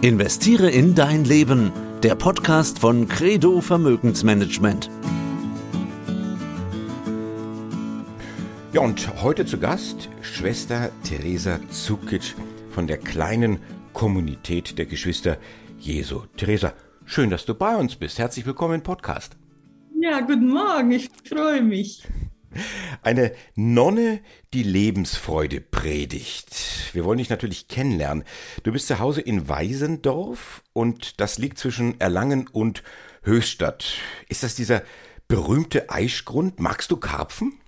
Investiere in dein Leben. Der Podcast von Credo Vermögensmanagement. Ja, und heute zu Gast Schwester Theresa Zukic von der kleinen Kommunität der Geschwister Jesu. Theresa, schön, dass du bei uns bist. Herzlich willkommen im Podcast. Ja, guten Morgen, ich freue mich. Eine Nonne, die Lebensfreude predigt. Wir wollen dich natürlich kennenlernen. Du bist zu Hause in Weisendorf und das liegt zwischen Erlangen und Höchstadt. Ist das dieser berühmte Eichgrund? Magst du Karpfen?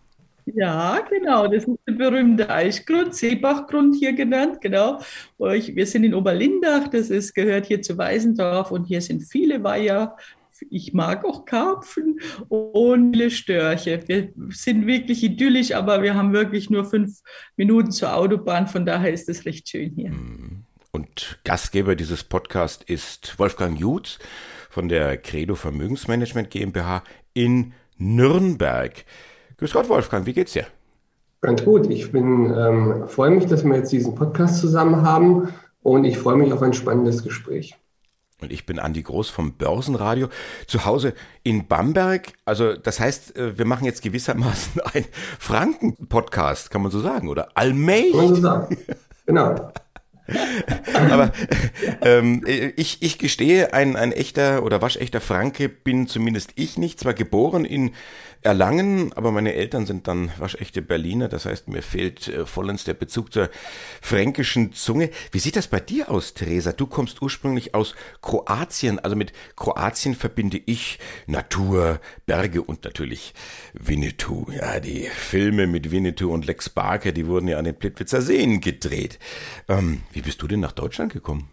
Ja, genau, das ist der berühmte Eichgrund, Seebachgrund hier genannt, genau. Wir sind in Oberlindach, das ist, gehört hier zu Weisendorf und hier sind viele Weiher, ich mag auch Karpfen und viele Störche. Wir sind wirklich idyllisch, aber wir haben wirklich nur fünf Minuten zur Autobahn, von daher ist es recht schön hier. Mhm. Und Gastgeber dieses Podcasts ist Wolfgang Jutz von der Credo Vermögensmanagement GmbH in Nürnberg. Grüß Gott, Wolfgang, wie geht's dir? Ganz gut. Ich bin ähm, freue mich, dass wir jetzt diesen Podcast zusammen haben und ich freue mich auf ein spannendes Gespräch. Und ich bin Andi Groß vom Börsenradio, zu Hause in Bamberg. Also das heißt, äh, wir machen jetzt gewissermaßen ein Franken-Podcast, kann man so sagen, oder? Allmählich. Genau. Aber ähm, ich, ich gestehe, ein, ein echter oder waschechter Franke bin zumindest ich nicht. Zwar geboren in Erlangen, aber meine Eltern sind dann waschechte Berliner. Das heißt, mir fehlt äh, vollends der Bezug zur fränkischen Zunge. Wie sieht das bei dir aus, Theresa? Du kommst ursprünglich aus Kroatien. Also mit Kroatien verbinde ich Natur, Berge und natürlich Winnetou. Ja, die Filme mit Winnetou und Lex Barker, die wurden ja an den Plitwitzer Seen gedreht. Ähm, wie bist du denn nach Deutschland gekommen?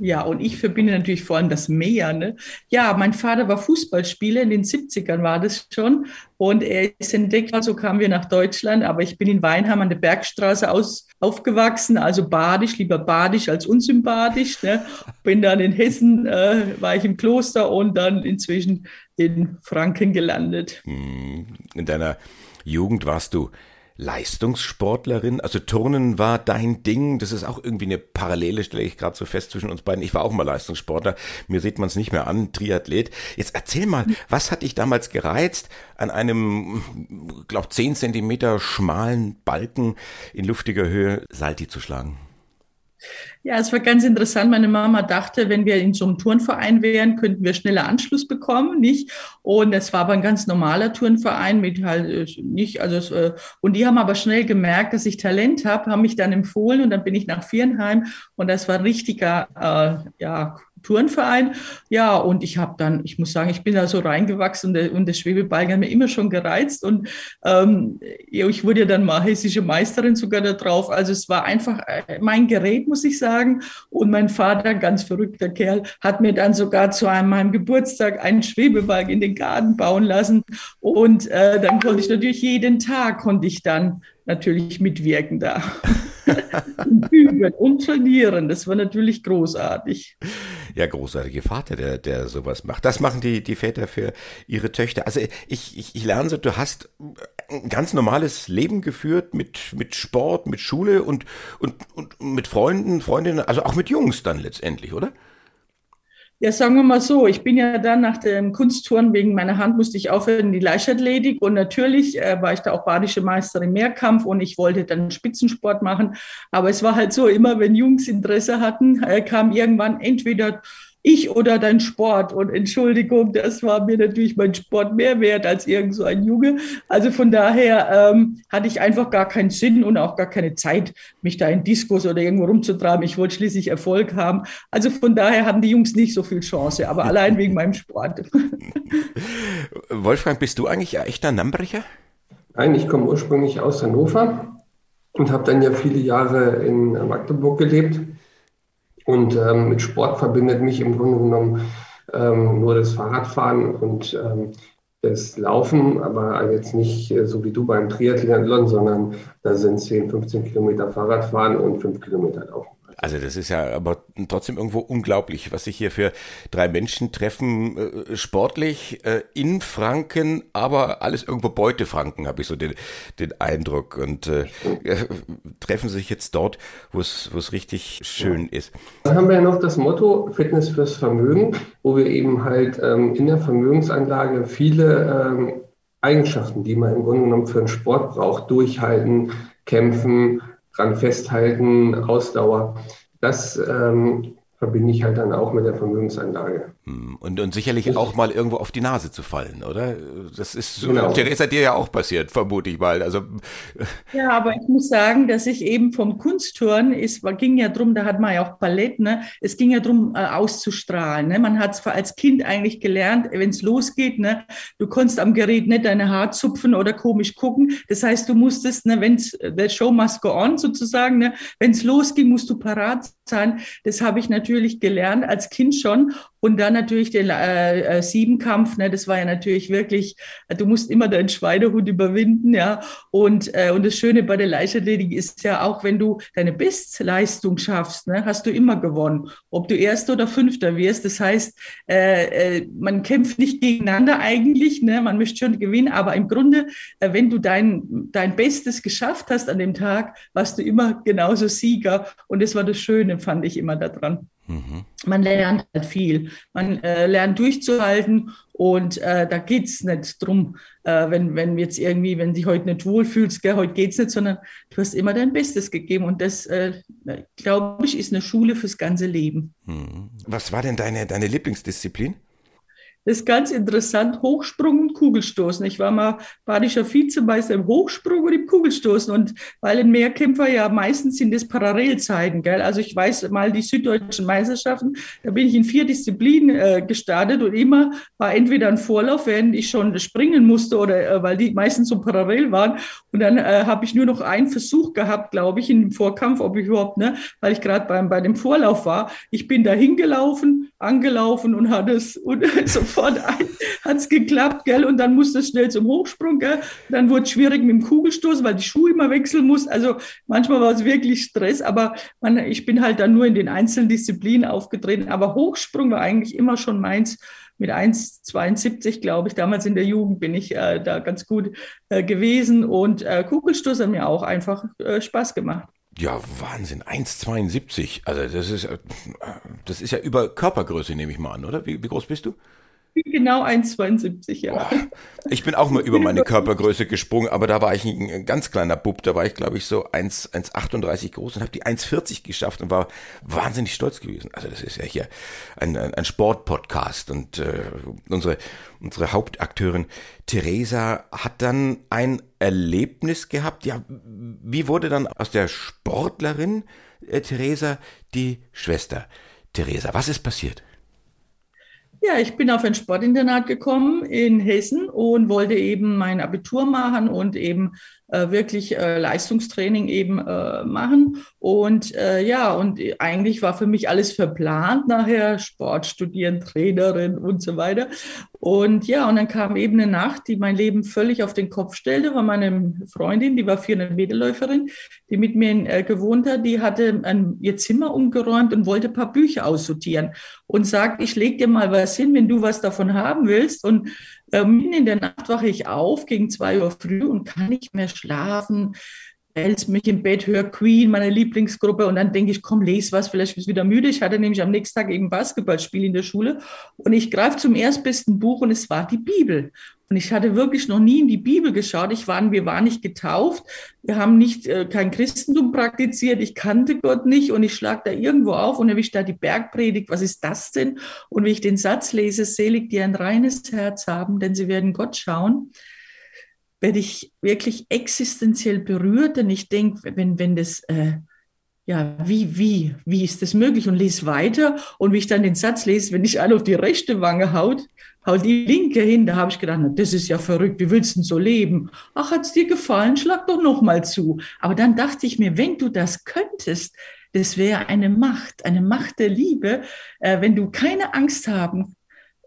Ja, und ich verbinde natürlich vor allem das Meer. Ne? Ja, mein Vater war Fußballspieler, in den 70ern war das schon. Und er ist entdeckt, so kamen wir nach Deutschland. Aber ich bin in Weinheim an der Bergstraße aus, aufgewachsen, also badisch, lieber badisch als unsympathisch. Ne? Bin dann in Hessen, äh, war ich im Kloster und dann inzwischen in Franken gelandet. Hm, in deiner Jugend warst du Leistungssportlerin? Also Turnen war dein Ding. Das ist auch irgendwie eine Parallele, stelle ich gerade so fest zwischen uns beiden. Ich war auch mal Leistungssportler. Mir sieht man es nicht mehr an, Triathlet. Jetzt erzähl mal, was hat dich damals gereizt, an einem, glaub, zehn Zentimeter schmalen Balken in luftiger Höhe Salti zu schlagen? Ja, es war ganz interessant. Meine Mama dachte, wenn wir in so einem Turnverein wären, könnten wir schneller Anschluss bekommen, nicht? Und es war aber ein ganz normaler Turnverein mit halt äh, nicht, also äh, und die haben aber schnell gemerkt, dass ich Talent habe, haben mich dann empfohlen und dann bin ich nach Vierenheim und das war richtiger, äh, ja, Turnverein. Ja, und ich habe dann, ich muss sagen, ich bin da so reingewachsen und der, und der Schwebebalken hat mir immer schon gereizt. Und ähm, ich wurde ja dann mal hessische Meisterin sogar da drauf. Also es war einfach äh, mein Gerät, muss ich sagen. Und mein Vater, ganz verrückter Kerl, hat mir dann sogar zu einem, meinem Geburtstag einen Schwebebalken in den Garten bauen lassen. Und äh, dann konnte ich natürlich jeden Tag, konnte ich dann natürlich mitwirken da. Üben und trainieren, das war natürlich großartig. Ja, großartige Vater, der, der sowas macht. Das machen die, die Väter für ihre Töchter. Also ich, ich, ich lerne so, du hast ein ganz normales Leben geführt mit, mit Sport, mit Schule und, und, und mit Freunden, Freundinnen, also auch mit Jungs dann letztendlich, oder? Ja, sagen wir mal so, ich bin ja dann nach dem Kunstturnen wegen meiner Hand musste ich aufhören die Leichtathletik und natürlich äh, war ich da auch badische Meisterin Mehrkampf und ich wollte dann Spitzensport machen. Aber es war halt so, immer wenn Jungs Interesse hatten, äh, kam irgendwann entweder ich oder dein Sport. Und Entschuldigung, das war mir natürlich mein Sport mehr wert als irgend so ein Junge. Also von daher ähm, hatte ich einfach gar keinen Sinn und auch gar keine Zeit, mich da in Diskus oder irgendwo rumzutreiben. Ich wollte schließlich Erfolg haben. Also von daher hatten die Jungs nicht so viel Chance, aber allein wegen meinem Sport. Wolfgang, bist du eigentlich ein echter Nambrecher? Nein, ich komme ursprünglich aus Hannover und habe dann ja viele Jahre in Magdeburg gelebt und ähm, mit Sport verbindet mich im Grunde genommen ähm, nur das Fahrradfahren und ähm, das Laufen, aber jetzt nicht äh, so wie du beim Triathlon, sondern da sind 10, 15 Kilometer Fahrradfahren und 5 Kilometer Laufen. Also das ist ja aber trotzdem irgendwo unglaublich, was sich hier für drei Menschen treffen, äh, sportlich äh, in Franken, aber alles irgendwo Beutefranken, habe ich so den, den Eindruck. Und äh, äh treffen sich jetzt dort, wo es wo es richtig schön ist. Dann haben wir ja noch das Motto Fitness fürs Vermögen, wo wir eben halt ähm, in der Vermögensanlage viele ähm, Eigenschaften, die man im Grunde genommen für einen Sport braucht, durchhalten, kämpfen, dran festhalten, Ausdauer. Das ähm, verbinde ich halt dann auch mit der Vermögensanlage. Hm, und, und sicherlich auch mal irgendwo auf die Nase zu fallen, oder? Das ist genau. Theresa dir ja auch passiert, vermute ich mal. Also ja, aber ich muss sagen, dass ich eben vom Kunstturnen es ging ja drum, da hat man ja auch Ballett, ne? Es ging ja drum äh, auszustrahlen. Ne? Man hat es als Kind eigentlich gelernt, wenn es losgeht, ne? Du konntest am Gerät nicht deine Haare zupfen oder komisch gucken. Das heißt, du musstest, ne, wenn es der Show must go on sozusagen, ne? Wenn es losging, musst du parat sein. Das habe ich natürlich gelernt als Kind schon und dann natürlich den äh, äh, Siebenkampf, ne, das war ja natürlich wirklich, du musst immer deinen Schweinehund überwinden, ja. Und, äh, und das Schöne bei der Leichtathletik ist ja auch, wenn du deine Bestleistung schaffst, ne, hast du immer gewonnen. Ob du Erster oder Fünfter wirst. Das heißt, äh, äh, man kämpft nicht gegeneinander eigentlich, ne, man möchte schon gewinnen, aber im Grunde, äh, wenn du dein, dein Bestes geschafft hast an dem Tag, warst du immer genauso Sieger. Und das war das Schöne, fand ich immer daran. Mhm. Man lernt halt viel. Man äh, lernt durchzuhalten und äh, da geht es nicht drum, äh, wenn, wenn jetzt irgendwie, wenn dich heute nicht wohlfühlst, gell, heute geht es nicht, sondern du hast immer dein Bestes gegeben. Und das, äh, glaube ich, ist eine Schule fürs ganze Leben. Mhm. Was war denn deine, deine Lieblingsdisziplin? Das ist ganz interessant, Hochsprung und Kugelstoßen. Ich war mal badischer Vizemeister im Hochsprung und im Kugelstoßen. Und weil ein Mehrkämpfer ja meistens sind das Parallelzeiten, gell? Also ich weiß mal die süddeutschen Meisterschaften, da bin ich in vier Disziplinen äh, gestartet und immer war entweder ein Vorlauf, während ich schon springen musste oder äh, weil die meistens so parallel waren. Und dann äh, habe ich nur noch einen Versuch gehabt, glaube ich, in dem Vorkampf, ob ich überhaupt, ne, weil ich gerade beim bei dem Vorlauf war. Ich bin da hingelaufen, angelaufen und hatte es und sofort sofort hat es geklappt, gell? Und dann musste es schnell zum Hochsprung, gell? Dann wurde es schwierig mit dem Kugelstoß, weil die Schuhe immer wechseln muss. Also manchmal war es wirklich Stress, aber man, ich bin halt dann nur in den einzelnen Disziplinen aufgetreten. Aber Hochsprung war eigentlich immer schon meins mit 1,72, glaube ich. Damals in der Jugend bin ich äh, da ganz gut äh, gewesen und äh, Kugelstoß hat mir auch einfach äh, Spaß gemacht. Ja, Wahnsinn, 1,72. Also das ist, äh, das ist ja über Körpergröße, nehme ich mal an, oder? Wie, wie groß bist du? Genau 1,72, ja. Ich bin auch mal über meine Körpergröße gesprungen, aber da war ich ein ganz kleiner Bub. Da war ich, glaube ich, so 1,38 groß und habe die 1,40 geschafft und war wahnsinnig stolz gewesen. Also das ist ja hier ein, ein, ein Sportpodcast und äh, unsere, unsere Hauptakteurin Theresa hat dann ein Erlebnis gehabt. Ja, wie wurde dann aus der Sportlerin äh, Theresa die Schwester Theresa? Was ist passiert? Ja, ich bin auf ein Sportinternat gekommen in Hessen und wollte eben mein Abitur machen und eben äh, wirklich äh, Leistungstraining eben äh, machen. Und äh, ja, und eigentlich war für mich alles verplant nachher, Sport studieren, Trainerin und so weiter. Und ja, und dann kam eben eine Nacht, die mein Leben völlig auf den Kopf stellte, war meine Freundin, die war 400 Meter Läuferin, die mit mir äh, gewohnt hat, die hatte ein, ihr Zimmer umgeräumt und wollte ein paar Bücher aussortieren und sagt, ich leg dir mal was hin, wenn du was davon haben willst. Und äh, mitten in der Nacht wache ich auf gegen zwei Uhr früh und kann nicht mehr schlafen. Wälz mich im Bett, höre Queen, meine Lieblingsgruppe und dann denke ich, komm, lese was, vielleicht bist du wieder müde. Ich hatte nämlich am nächsten Tag eben Basketballspiel in der Schule und ich greife zum erstbesten Buch und es war die Bibel. Und ich hatte wirklich noch nie in die Bibel geschaut. Ich war, wir waren nicht getauft. Wir haben nicht äh, kein Christentum praktiziert. Ich kannte Gott nicht und ich schlag da irgendwo auf und erwische da die Bergpredigt. Was ist das denn? Und wie ich den Satz lese, selig, die ein reines Herz haben, denn sie werden Gott schauen, werde ich wirklich existenziell berührt. Denn ich denke, wenn, wenn das, äh, ja, wie, wie, wie ist das möglich? Und lese weiter. Und wie ich dann den Satz lese, wenn ich alle auf die rechte Wange haut, haut die linke hin, da habe ich gedacht, na, das ist ja verrückt, wie willst du denn so leben? Ach, hat's dir gefallen? Schlag doch noch mal zu. Aber dann dachte ich mir, wenn du das könntest, das wäre eine Macht, eine Macht der Liebe, äh, wenn du keine Angst haben,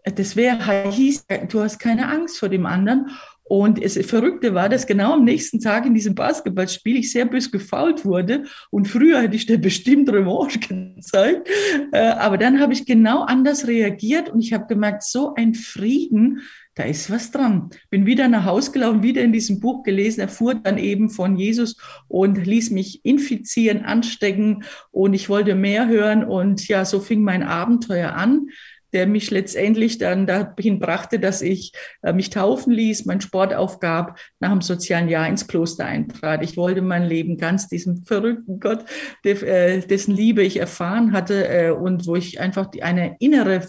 äh, das wäre hieß, du hast keine Angst vor dem anderen Und das Verrückte war, dass genau am nächsten Tag in diesem Basketballspiel ich sehr bös gefault wurde. Und früher hätte ich dir bestimmt Revanche gezeigt. Äh, aber dann habe ich genau anders reagiert und ich habe gemerkt, so ein Frieden, da ist was dran. Bin wieder nach Hause gelaufen, wieder in diesem Buch gelesen, erfuhr dann eben von Jesus und ließ mich infizieren, anstecken und ich wollte mehr hören und ja, so fing mein Abenteuer an der mich letztendlich dann dahin brachte, dass ich äh, mich taufen ließ, meinen Sport aufgab, nach dem sozialen Jahr ins Kloster eintrat. Ich wollte mein Leben ganz diesem verrückten Gott, äh, dessen Liebe ich erfahren hatte äh, und wo ich einfach eine innere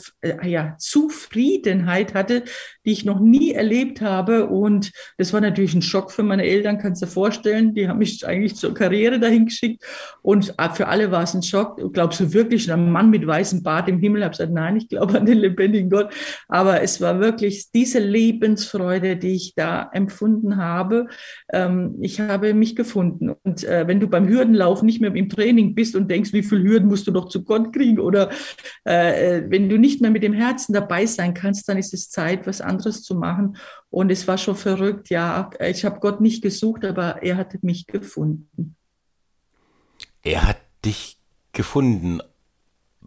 Zufriedenheit hatte, die ich noch nie erlebt habe. Und das war natürlich ein Schock für meine Eltern, kannst du dir vorstellen. Die haben mich eigentlich zur Karriere dahin geschickt. Und für alle war es ein Schock. Glaubst du wirklich, ein Mann mit weißem Bart im Himmel? Ich habe gesagt, nein, ich glaube an den lebendigen Gott. Aber es war wirklich diese Lebensfreude, die ich da empfunden habe. Ähm, ich habe mich gefunden. Und äh, wenn du beim Hürdenlauf nicht mehr im Training bist und denkst, wie viele Hürden musst du noch zu Gott kriegen oder äh, wenn du nicht mehr mit dem Herzen dabei sein kannst, dann ist es Zeit, was anderes zu machen. Und es war schon verrückt. Ja, ich habe Gott nicht gesucht, aber er hatte mich gefunden. Er hat dich gefunden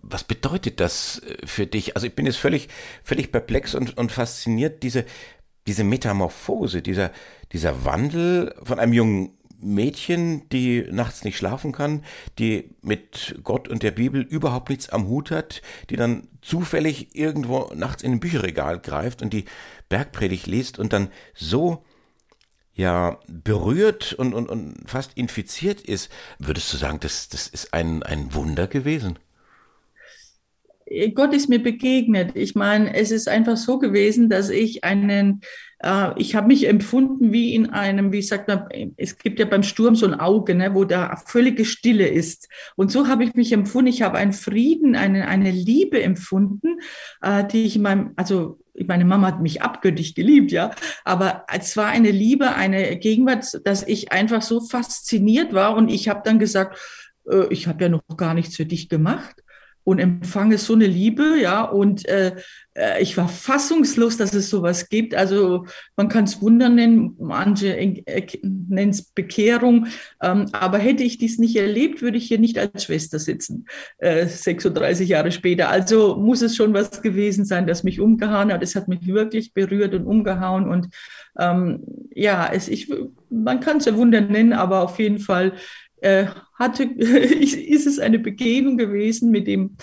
was bedeutet das äh, für dich? Also ich bin jetzt völlig, völlig perplex und, und fasziniert, diese, diese Metamorphose, dieser, dieser Wandel von einem jungen Mädchen, die nachts nicht schlafen kann, die mit Gott und der Bibel überhaupt nichts am Hut hat, die dann zufällig irgendwo nachts in ein Bücherregal greift und die Bergpredigt liest und dann so ja berührt und, und, und fast infiziert ist, würdest du sagen, das, das ist ein, ein Wunder gewesen? Gott ist mir begegnet. Ich meine, es ist einfach so gewesen, dass ich einen, äh, ich habe mich empfunden wie in einem, wie sagt man, es gibt ja beim Sturm so ein Auge, ne, wo da völlige Stille ist. Und so habe ich mich empfunden. Ich habe einen Frieden, eine, eine Liebe empfunden, äh, die ich in meinem, also meine Mama hat mich abgöttisch geliebt, ja, aber es war eine Liebe, eine Gegenwart, dass ich einfach so fasziniert war und ich habe dann gesagt, äh, ich habe ja noch gar nichts für dich gemacht und empfange so eine Liebe, ja, und äh, äh ich war fassungslos, dass es sowas gibt. Also man kann es Wunder nennen, manche äh, nennen es Bekehrung, ähm, aber hätte ich dies nicht erlebt, würde ich hier nicht als Schwester sitzen, äh, 36 Jahre später. Also muss es schon was gewesen sein, das mich umgehauen hat. Es hat mich wirklich berührt und umgehauen und ähm, ja, es, ich, man kann es ja Wunder nennen, aber auf jeden Fall äh, hatte, ist es eine Begegnung gewesen mit dem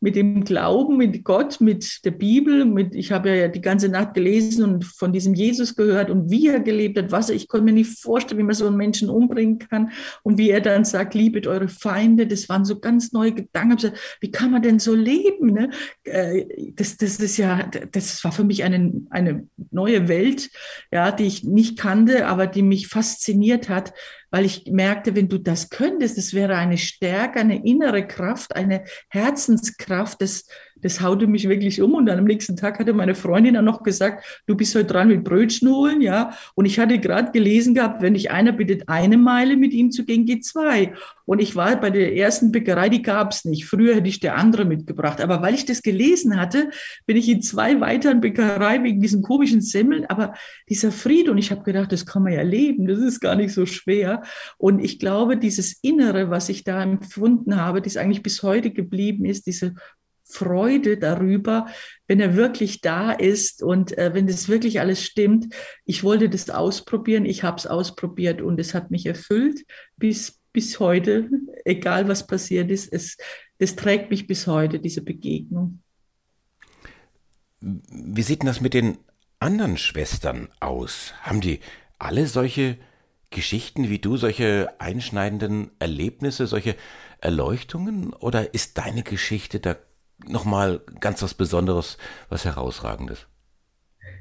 mit dem Glauben, mit Gott, mit der Bibel. Mit, ich habe ja die ganze Nacht gelesen und von diesem Jesus gehört und wie er gelebt hat, was er, ich konnte mir nicht vorstellen, wie man so einen Menschen umbringen kann und wie er dann sagt, liebet eure Feinde. Das waren so ganz neue Gedanken. Gesagt, wie kann man denn so leben? Ne? Äh, das, das ist ja, das war für mich eine, eine neue Welt, ja, die ich nicht kannte, aber die mich fasziniert hat weil ich merkte, wenn du das könntest, das wäre eine Stärke, eine innere Kraft, eine Herzenskraft, das, das haute mich wirklich um. Und dann am nächsten Tag hatte meine Freundin dann noch gesagt, du bist heute dran mit Brötchen holen, ja. Und ich hatte gerade gelesen gehabt, wenn dich einer bittet, eine Meile mit ihm zu gehen, geht zwei. Und ich war bei der ersten Bäckerei, die gab es nicht. Früher hätte ich der andere mitgebracht. Aber weil ich das gelesen hatte, bin ich in zwei weiteren Bäckereien wegen diesen komischen Semmeln. Aber dieser Fried, und ich habe gedacht, das kann man ja leben, das ist gar nicht so schwer. Und ich glaube, dieses Innere, was ich da empfunden habe, das eigentlich bis heute geblieben ist, diese Freude darüber, wenn er wirklich da ist und äh, wenn das wirklich alles stimmt. Ich wollte das ausprobieren, ich habe es ausprobiert und es hat mich erfüllt bis, bis heute, egal was passiert ist. Es, das trägt mich bis heute, diese Begegnung. Wie sieht denn das mit den anderen Schwestern aus? Haben die alle solche Geschichten wie du, solche einschneidenden Erlebnisse, solche Erleuchtungen? Oder ist deine Geschichte da nochmal ganz was Besonderes, was Herausragendes.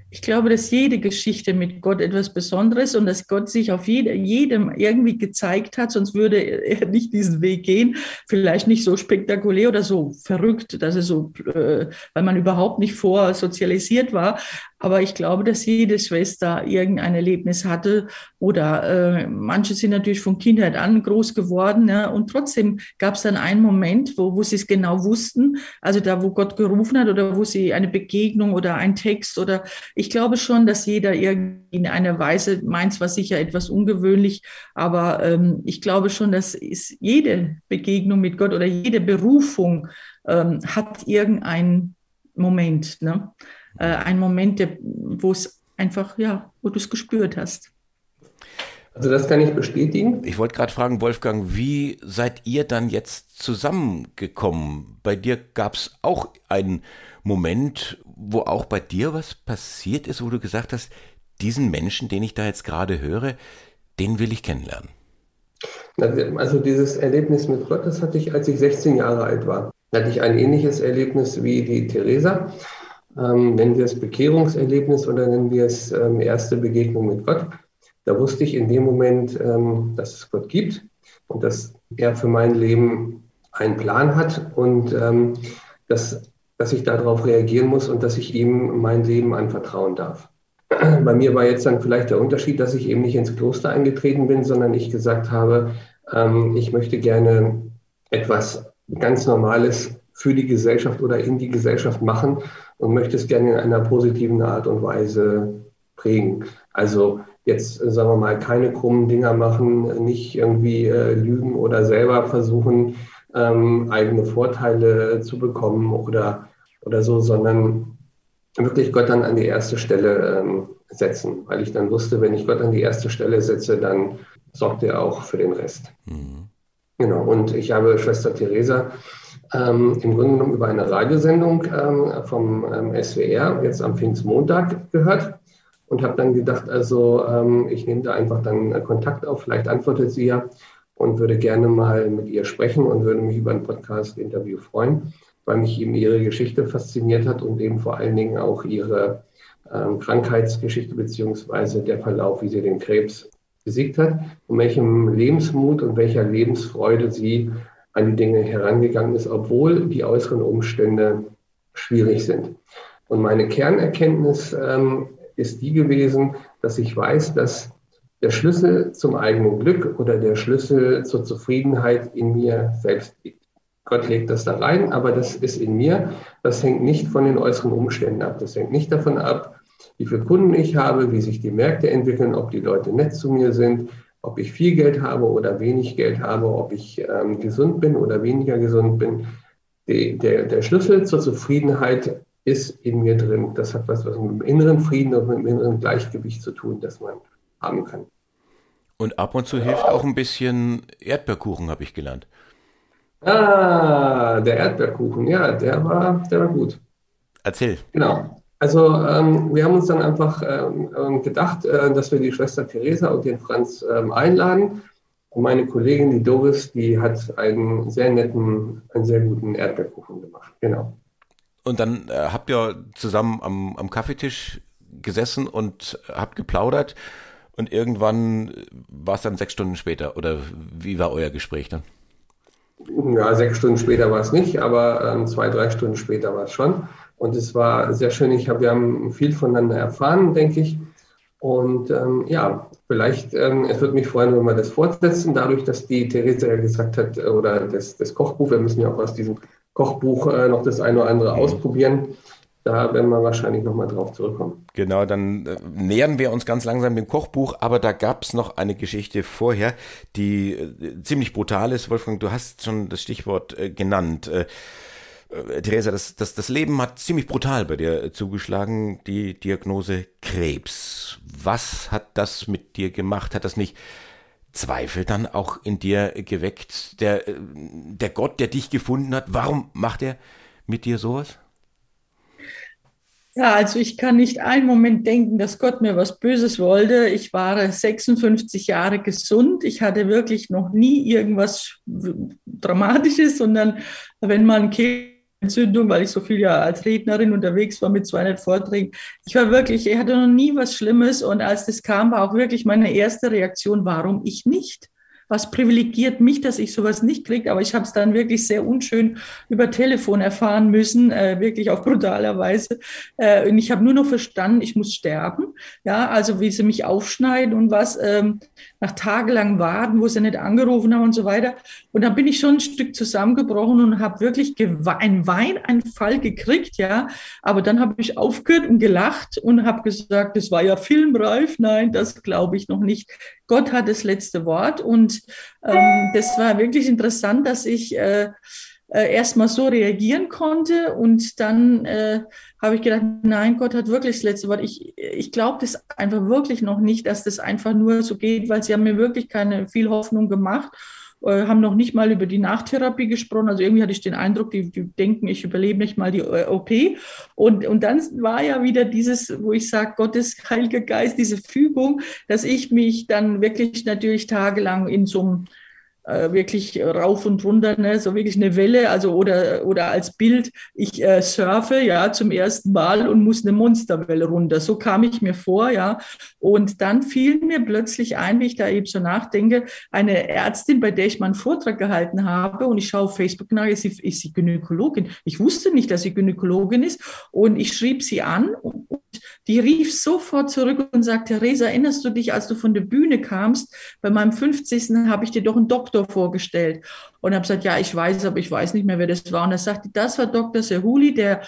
Ich glaube, dass jede Geschichte mit Gott etwas Besonderes und dass Gott sich auf jede, jedem irgendwie gezeigt hat, sonst würde er nicht diesen Weg gehen. Vielleicht nicht so spektakulär oder so verrückt, dass er so, äh, weil man überhaupt nicht vorsozialisiert war. Aber ich glaube, dass jede Schwester irgendein Erlebnis hatte oder äh, manche sind natürlich von Kindheit an groß geworden. Ja, und trotzdem gab es dann einen Moment, wo, wo sie es genau wussten, also da, wo Gott gerufen hat oder wo sie eine Begegnung oder ein Text oder ich glaube schon, dass jeder irgendwie in einer Weise, meins war sicher etwas ungewöhnlich, aber ähm, ich glaube schon, dass ist jede Begegnung mit Gott oder jede Berufung ähm, hat irgendeinen Moment. Ne? Äh, ein Moment, wo es einfach, ja, wo du es gespürt hast. Also das kann ich bestätigen. Ich wollte gerade fragen, Wolfgang, wie seid ihr dann jetzt zusammengekommen? Bei dir gab es auch einen Moment, wo auch bei dir was passiert ist, wo du gesagt hast, diesen Menschen, den ich da jetzt gerade höre, den will ich kennenlernen. Also dieses Erlebnis mit Gott, das hatte ich, als ich 16 Jahre alt war. Da hatte ich ein ähnliches Erlebnis wie die Theresa ähm, nennen wir es Bekehrungserlebnis oder nennen wir es ähm, erste Begegnung mit Gott. Da wusste ich in dem Moment, ähm, dass es Gott gibt und dass er für mein Leben einen Plan hat und ähm, dass, dass ich darauf reagieren muss und dass ich ihm mein Leben anvertrauen darf. Bei mir war jetzt dann vielleicht der Unterschied, dass ich eben nicht ins Kloster eingetreten bin, sondern ich gesagt habe, ähm, ich möchte gerne etwas ganz Normales für die Gesellschaft oder in die Gesellschaft machen und möchte es gerne in einer positiven Art und Weise prägen. Also jetzt, sagen wir mal, keine krummen Dinger machen, nicht irgendwie äh, lügen oder selber versuchen, ähm, eigene Vorteile zu bekommen oder, oder so, sondern wirklich Gott dann an die erste Stelle ähm, setzen, weil ich dann wusste, wenn ich Gott an die erste Stelle setze, dann sorgt er auch für den Rest. Mhm. Genau, und ich habe Schwester Theresa ähm, im Grunde genommen über eine Radiosendung ähm, vom ähm, SWR jetzt am Pfingstmontag gehört. Und habe dann gedacht, also ähm, ich nehme da einfach dann Kontakt auf, vielleicht antwortet sie ja und würde gerne mal mit ihr sprechen und würde mich über ein Podcast-Interview freuen, weil mich eben ihre Geschichte fasziniert hat und eben vor allen Dingen auch ihre ähm, Krankheitsgeschichte beziehungsweise der Verlauf, wie sie den Krebs besiegt hat und welchem Lebensmut und welcher Lebensfreude sie an die Dinge herangegangen ist, obwohl die äußeren Umstände schwierig sind. Und meine Kernerkenntnis ähm, ist die gewesen, dass ich weiß, dass der Schlüssel zum eigenen Glück oder der Schlüssel zur Zufriedenheit in mir selbst liegt. Gott legt das da rein, aber das ist in mir. Das hängt nicht von den äußeren Umständen ab. Das hängt nicht davon ab, wie viele Kunden ich habe, wie sich die Märkte entwickeln, ob die Leute nett zu mir sind, ob ich viel Geld habe oder wenig Geld habe, ob ich ähm, gesund bin oder weniger gesund bin. Die, der, der Schlüssel zur Zufriedenheit ist in mir drin. Das hat was, was mit dem inneren Frieden und mit dem inneren Gleichgewicht zu tun, das man haben kann. Und ab und zu hilft auch ein bisschen Erdbeerkuchen, habe ich gelernt. Ah, der Erdbeerkuchen, ja, der war, der war gut. Erzähl. Genau. Also ähm, wir haben uns dann einfach ähm, ähm, gedacht, äh, dass wir die Schwester Theresa und den Franz ähm, einladen. Und meine Kollegin, die Doris, die hat einen sehr netten, einen sehr guten Erdbeerkuchen gemacht. Genau. Und dann äh, habt ihr zusammen am, am Kaffeetisch gesessen und habt geplaudert. Und irgendwann war es dann sechs Stunden später. Oder wie war euer Gespräch dann? Ja, sechs Stunden später war es nicht, aber ähm, zwei, drei Stunden später war es schon. Und es war sehr schön. Ich hab, wir haben viel voneinander erfahren, denke ich. Und ähm, ja, vielleicht, ähm, es würde mich freuen, wenn wir das fortsetzen, dadurch, dass die Theresa ja gesagt hat, äh, oder das, das Kochbuch, wir müssen ja auch aus diesem Kochbuch äh, noch das eine oder andere mhm. ausprobieren. Da werden wir wahrscheinlich nochmal drauf zurückkommen. Genau, dann äh, nähern wir uns ganz langsam dem Kochbuch, aber da gab es noch eine Geschichte vorher, die äh, ziemlich brutal ist. Wolfgang, du hast schon das Stichwort äh, genannt. Äh, äh, Theresa, das, das, das Leben hat ziemlich brutal bei dir zugeschlagen, die Diagnose Krebs. Was hat das mit dir gemacht? Hat das nicht Zweifel dann auch in dir geweckt? Der, der Gott, der dich gefunden hat, warum macht er mit dir sowas? Ja, also ich kann nicht einen Moment denken, dass Gott mir was Böses wollte. Ich war 56 Jahre gesund. Ich hatte wirklich noch nie irgendwas Dramatisches, sondern wenn man Krebs Entzündung, weil ich so viel ja als Rednerin unterwegs war mit 200 Vorträgen. Ich war wirklich, ich hatte noch nie was Schlimmes und als das kam, war auch wirklich meine erste Reaktion, warum ich nicht? Was privilegiert mich, dass ich sowas nicht kriege, aber ich habe es dann wirklich sehr unschön über Telefon erfahren müssen, äh, wirklich auf brutaler Weise. Äh, und ich habe nur noch verstanden, ich muss sterben. Ja, also wie sie mich aufschneiden und was ähm, nach tagelang Warten, wo sie nicht angerufen haben und so weiter. Und dann bin ich schon ein Stück zusammengebrochen und habe wirklich einen Weineinfall gekriegt, ja. Aber dann habe ich aufgehört und gelacht und habe gesagt, das war ja filmreif. Nein, das glaube ich noch nicht. Gott hat das letzte Wort. Und ähm, das war wirklich interessant, dass ich äh, äh, erstmal so reagieren konnte und dann äh, habe ich gedacht, nein, Gott hat wirklich das letzte Wort. Ich, ich glaube das einfach wirklich noch nicht, dass das einfach nur so geht, weil sie haben mir wirklich keine viel Hoffnung gemacht, haben noch nicht mal über die Nachtherapie gesprochen. Also irgendwie hatte ich den Eindruck, die, die denken, ich überlebe nicht mal die äh, OP. Und, und dann war ja wieder dieses, wo ich sage, Gottes Heiliger Geist, diese Fügung, dass ich mich dann wirklich natürlich tagelang in so einem äh, wirklich rauf und runter, ne? so wirklich eine Welle, also oder, oder als Bild, ich äh, surfe ja zum ersten Mal und muss eine Monsterwelle runter. So kam ich mir vor, ja. Und dann fiel mir plötzlich ein, wie ich da eben so nachdenke, eine Ärztin, bei der ich mal einen Vortrag gehalten habe und ich schaue auf Facebook nach, ist sie, ist sie Gynäkologin. Ich wusste nicht, dass sie Gynäkologin ist und ich schrieb sie an und die rief sofort zurück und sagte, Theresa, erinnerst du dich, als du von der Bühne kamst? Bei meinem 50. habe ich dir doch einen Doktor vorgestellt. Und habe gesagt, ja, ich weiß, aber ich weiß nicht mehr, wer das war. Und er sagte, das war Dr. Sehuli, der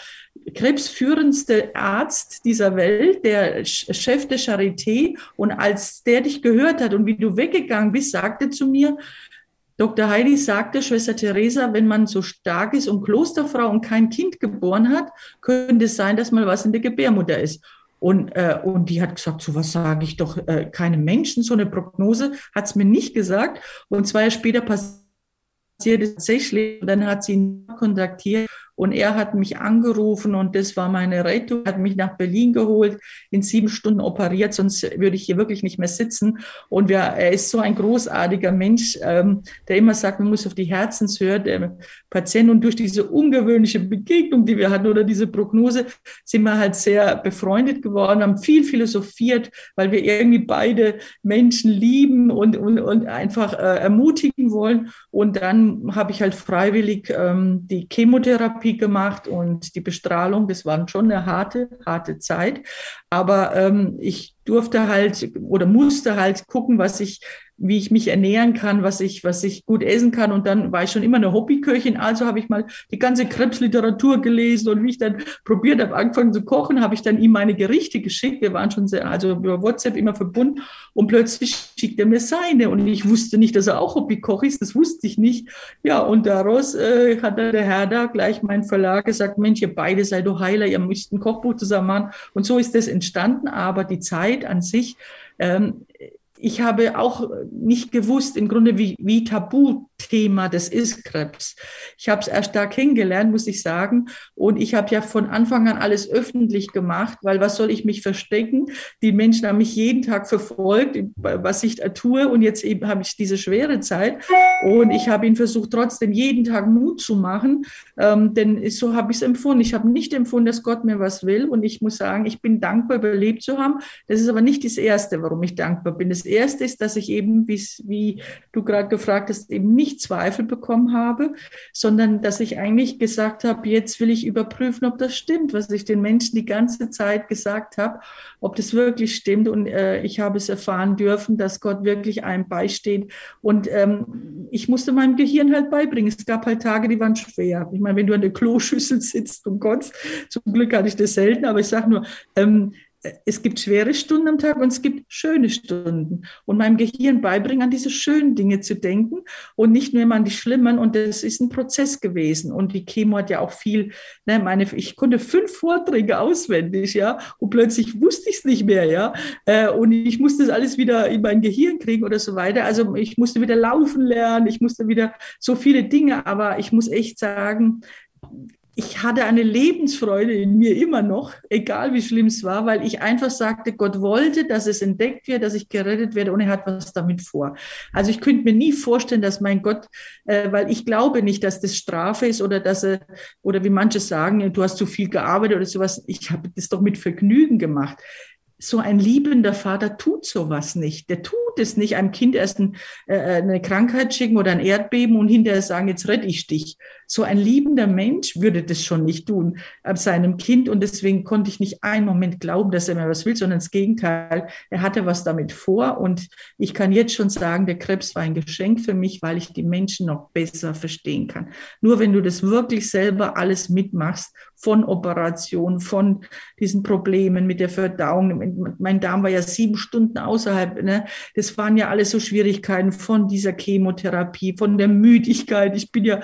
krebsführendste Arzt dieser Welt, der Chef der Charité. Und als der dich gehört hat und wie du weggegangen bist, sagte zu mir, Dr. Heidi sagte, Schwester Theresa, wenn man so stark ist und Klosterfrau und kein Kind geboren hat, könnte es sein, dass mal was in der Gebärmutter ist. Und, äh, und die hat gesagt, so was sage ich doch äh, keinem Menschen, so eine Prognose hat es mir nicht gesagt. Und zwei Jahre später passiert es tatsächlich. Dann hat sie ihn kontaktiert und er hat mich angerufen und das war meine Rettung, hat mich nach Berlin geholt, in sieben Stunden operiert, sonst würde ich hier wirklich nicht mehr sitzen. Und wir, er ist so ein großartiger Mensch, ähm, der immer sagt, man muss auf die Herzenshöhe der Patient. Und durch diese ungewöhnliche Begegnung, die wir hatten oder diese Prognose, sind wir halt sehr befreundet geworden, haben viel philosophiert, weil wir irgendwie beide Menschen lieben und, und, und einfach äh, ermutigen wollen. Und dann habe ich halt freiwillig ähm, die Chemotherapie Therapie gemacht und die Bestrahlung, das war schon eine harte, harte Zeit. Aber ähm, ich durfte halt oder musste halt gucken, was ich wie ich mich ernähren kann, was ich, was ich gut essen kann. Und dann war ich schon immer eine Hobbyköchin. Also habe ich mal die ganze Krebsliteratur gelesen und wie ich dann probiert habe, angefangen zu kochen, habe ich dann ihm meine Gerichte geschickt. Wir waren schon sehr, also über WhatsApp immer verbunden. Und plötzlich schickt er mir seine. Und ich wusste nicht, dass er auch Hobbykoch ist. Das wusste ich nicht. Ja, und daraus äh, hat der Herr da gleich mein Verlag gesagt, Mensch, ihr beide seid doch Heiler, ihr müsst ein Kochbuch zusammen machen. Und so ist das entstanden. Aber die Zeit an sich, ähm, ich habe auch nicht gewusst, im Grunde, wie, wie Tabuthema das ist, Krebs. Ich habe es erst da kennengelernt, muss ich sagen. Und ich habe ja von Anfang an alles öffentlich gemacht, weil was soll ich mich verstecken? Die Menschen haben mich jeden Tag verfolgt, was ich tue. Und jetzt eben habe ich diese schwere Zeit. Und ich habe ihn versucht, trotzdem jeden Tag Mut zu machen. Ähm, denn so habe ich es empfunden. Ich habe nicht empfunden, dass Gott mir was will. Und ich muss sagen, ich bin dankbar, überlebt zu haben. Das ist aber nicht das Erste, warum ich dankbar bin. Das erste ist, dass ich eben, wie du gerade gefragt hast, eben nicht Zweifel bekommen habe, sondern dass ich eigentlich gesagt habe, jetzt will ich überprüfen, ob das stimmt, was ich den Menschen die ganze Zeit gesagt habe, ob das wirklich stimmt. Und äh, ich habe es erfahren dürfen, dass Gott wirklich einem beisteht. Und ähm, ich musste meinem Gehirn halt beibringen. Es gab halt Tage, die waren schwer. Ich meine, wenn du an der Kloschüssel sitzt und Gott, zum Glück hatte ich das selten, aber ich sage nur, ähm, es gibt schwere Stunden am Tag und es gibt schöne Stunden. Und meinem Gehirn beibringen, an diese schönen Dinge zu denken und nicht nur immer an die schlimmen. Und das ist ein Prozess gewesen. Und die Chemo hat ja auch viel, ne, meine, ich konnte fünf Vorträge auswendig, ja, und plötzlich wusste ich es nicht mehr, ja. Äh, und ich musste das alles wieder in mein Gehirn kriegen oder so weiter. Also ich musste wieder laufen lernen, ich musste wieder so viele Dinge. Aber ich muss echt sagen, ich hatte eine Lebensfreude in mir immer noch, egal wie schlimm es war, weil ich einfach sagte, Gott wollte, dass es entdeckt wird, dass ich gerettet werde und er hat was damit vor. Also ich könnte mir nie vorstellen, dass mein Gott, äh, weil ich glaube nicht, dass das Strafe ist oder dass er, oder wie manche sagen, du hast zu viel gearbeitet oder sowas. Ich habe das doch mit Vergnügen gemacht so ein liebender Vater tut sowas nicht. Der tut es nicht, einem Kind erst ein, äh, eine Krankheit schicken oder ein Erdbeben und hinterher sagen, jetzt rette ich dich. So ein liebender Mensch würde das schon nicht tun ab seinem Kind. Und deswegen konnte ich nicht einen Moment glauben, dass er mir was will, sondern das Gegenteil. Er hatte was damit vor. Und ich kann jetzt schon sagen, der Krebs war ein Geschenk für mich, weil ich die Menschen noch besser verstehen kann. Nur wenn du das wirklich selber alles mitmachst, von Operationen, von diesen Problemen mit der Verdauung. Mein Darm war ja sieben Stunden außerhalb. Ne? Das waren ja alles so Schwierigkeiten von dieser Chemotherapie, von der Müdigkeit. Ich bin ja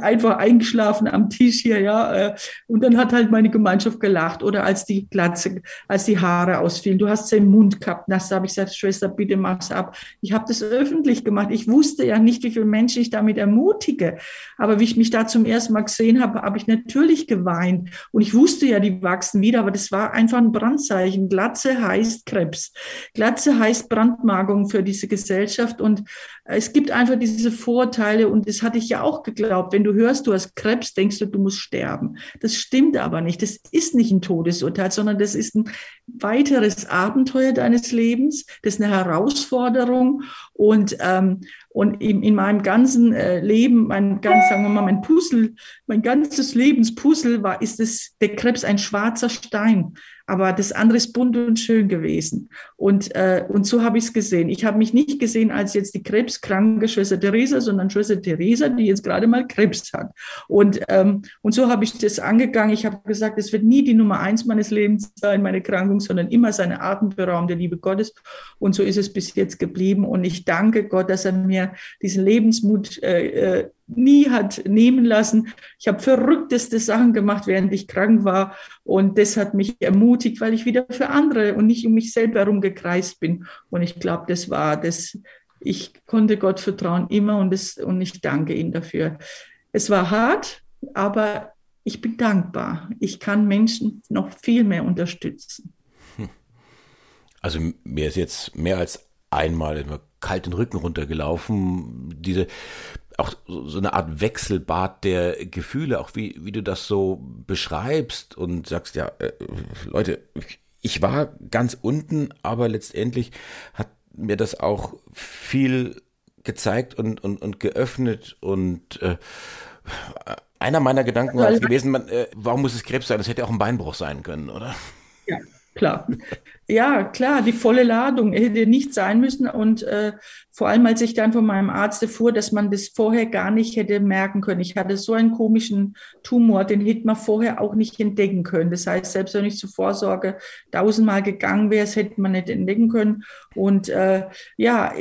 einfach eingeschlafen am Tisch hier, ja. Äh, und dann hat halt meine Gemeinschaft gelacht. Oder als die Glatze, als die Haare ausfielen. Du hast im Mund gehabt. Da habe ich gesagt, Schwester, bitte mach's ab. Ich habe das öffentlich gemacht. Ich wusste ja nicht, wie viele Menschen ich damit ermutige. Aber wie ich mich da zum ersten Mal gesehen habe, habe ich natürlich geweint sein. Und ich wusste ja, die wachsen wieder, aber das war einfach ein Brandzeichen. Glatze heißt Krebs. Glatze heißt Brandmagung für diese Gesellschaft. Und es gibt einfach diese Vorteile. Und das hatte ich ja auch geglaubt. Wenn du hörst, du hast Krebs, denkst du, du musst sterben. Das stimmt aber nicht. Das ist nicht ein Todesurteil, sondern das ist ein weiteres Abenteuer deines Lebens. Das ist eine Herausforderung. Und, ähm, und in, in meinem ganzen äh, Leben, mein ganz, sagen wir mal, mein Puzzle, mein ganzes Lebenspuzzle war, ist es der Krebs ein schwarzer Stein aber das andere ist bunt und schön gewesen. Und, äh, und so habe ich es gesehen. Ich habe mich nicht gesehen als jetzt die krebskranke Schwester Theresa, sondern Schwester Theresa, die jetzt gerade mal Krebs hat. Und, ähm, und so habe ich das angegangen. Ich habe gesagt, es wird nie die Nummer eins meines Lebens sein, meine Krankung, sondern immer seine atemberaubende Liebe Gottes. Und so ist es bis jetzt geblieben. Und ich danke Gott, dass er mir diesen Lebensmut äh, äh nie hat nehmen lassen. Ich habe verrückteste Sachen gemacht, während ich krank war. Und das hat mich ermutigt, weil ich wieder für andere und nicht um mich selber herumgekreist bin. Und ich glaube, das war das. Ich konnte Gott vertrauen immer und, das, und ich danke ihm dafür. Es war hart, aber ich bin dankbar. Ich kann Menschen noch viel mehr unterstützen. Hm. Also mir ist jetzt mehr als einmal kalt den Rücken runtergelaufen. Diese auch so eine Art Wechselbad der Gefühle, auch wie, wie du das so beschreibst und sagst, ja, äh, Leute, ich war ganz unten, aber letztendlich hat mir das auch viel gezeigt und, und, und geöffnet und äh, einer meiner Gedanken war gewesen, man, äh, warum muss es Krebs sein? Das hätte auch ein Beinbruch sein können, oder? Ja, klar. Ja, klar, die volle Ladung hätte nicht sein müssen. Und äh, vor allem, als ich dann von meinem Arzt erfuhr, dass man das vorher gar nicht hätte merken können. Ich hatte so einen komischen Tumor, den hätte man vorher auch nicht entdecken können. Das heißt, selbst wenn ich zur Vorsorge tausendmal gegangen wäre, das hätte man nicht entdecken können. Und äh, ja,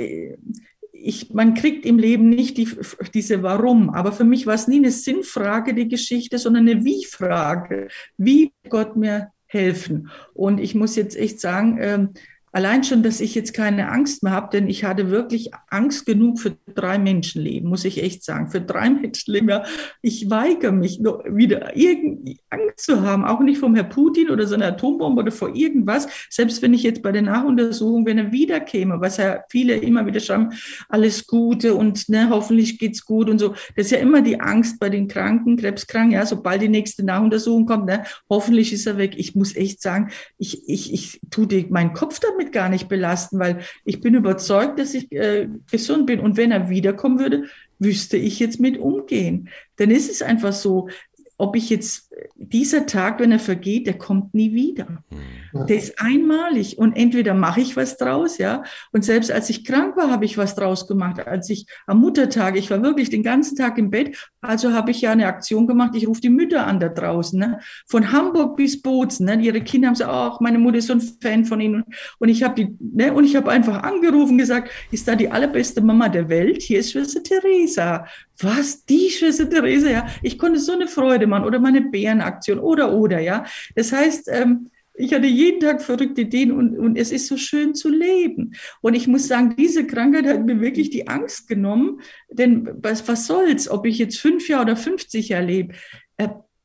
ich, man kriegt im Leben nicht die, diese Warum. Aber für mich war es nie eine Sinnfrage, die Geschichte, sondern eine Wie-Frage. Wie Gott mir helfen. Und ich muss jetzt echt sagen, ähm, Allein schon, dass ich jetzt keine Angst mehr habe, denn ich hatte wirklich Angst genug für drei Menschenleben, muss ich echt sagen. Für drei Menschenleben, ja, ich weigere mich, noch wieder irgendwie Angst zu haben, auch nicht vom Herrn Putin oder so einer Atombombe oder vor irgendwas. Selbst wenn ich jetzt bei der Nachuntersuchung, wenn er wiederkäme, was ja viele immer wieder schreiben, alles Gute und ne, hoffentlich geht's gut und so. Das ist ja immer die Angst bei den Kranken, Krebskranken, ja, sobald die nächste Nachuntersuchung kommt, ne, hoffentlich ist er weg. Ich muss echt sagen, ich, ich, ich tue meinen Kopf damit damit gar nicht belasten, weil ich bin überzeugt, dass ich äh, gesund bin. Und wenn er wiederkommen würde, wüsste ich jetzt mit umgehen. Dann ist es einfach so, ob ich jetzt dieser Tag, wenn er vergeht, der kommt nie wieder. Mhm. Der ist einmalig und entweder mache ich was draus, ja. Und selbst als ich krank war, habe ich was draus gemacht. Als ich am Muttertag, ich war wirklich den ganzen Tag im Bett, also habe ich ja eine Aktion gemacht. Ich rufe die Mütter an da draußen, ne? von Hamburg bis Bozen. Ne? Ihre Kinder haben gesagt, ach, meine Mutter ist so ein Fan von ihnen. Und ich habe die, ne? und ich habe einfach angerufen, gesagt, ist da die allerbeste Mama der Welt? Hier ist Schwester Theresa. Was? Die Schwester Theresa? Ja, ich konnte so eine Freude machen oder meine Bärenaktion oder oder ja. Das heißt, ähm, ich hatte jeden Tag verrückte Ideen und, und es ist so schön zu leben. Und ich muss sagen, diese Krankheit hat mir wirklich die Angst genommen, denn was, was soll's, ob ich jetzt fünf Jahre oder 50 Jahre lebe?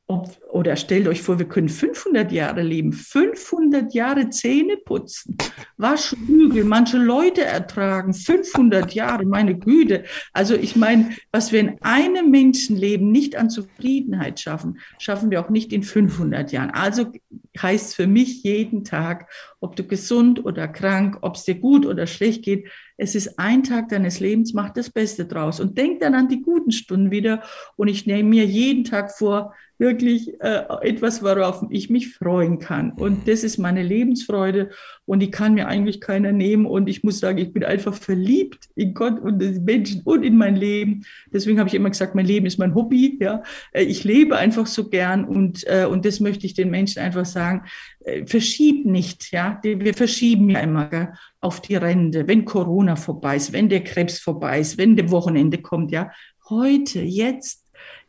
Ob, oder stellt euch vor, wir können 500 Jahre leben, 500 Jahre Zähne putzen, Waschbügel, manche Leute ertragen 500 Jahre, meine Güte. Also ich meine, was wir in einem Menschenleben nicht an Zufriedenheit schaffen, schaffen wir auch nicht in 500 Jahren. Also heißt für mich jeden Tag, ob du gesund oder krank, ob es dir gut oder schlecht geht, es ist ein Tag deines Lebens, mach das Beste draus und denk dann an die guten Stunden wieder. Und ich nehme mir jeden Tag vor, wirklich äh, etwas, worauf ich mich freuen kann. Und das ist meine Lebensfreude und die kann mir eigentlich keiner nehmen. Und ich muss sagen, ich bin einfach verliebt in Gott und den Menschen und in mein Leben. Deswegen habe ich immer gesagt, mein Leben ist mein Hobby. Ja, äh, ich lebe einfach so gern und äh, und das möchte ich den Menschen einfach sagen. Äh, verschieb nicht, ja. Wir verschieben ja immer gell, auf die Rente, wenn Corona vorbei ist, wenn der Krebs vorbei ist, wenn der Wochenende kommt, ja. Heute, jetzt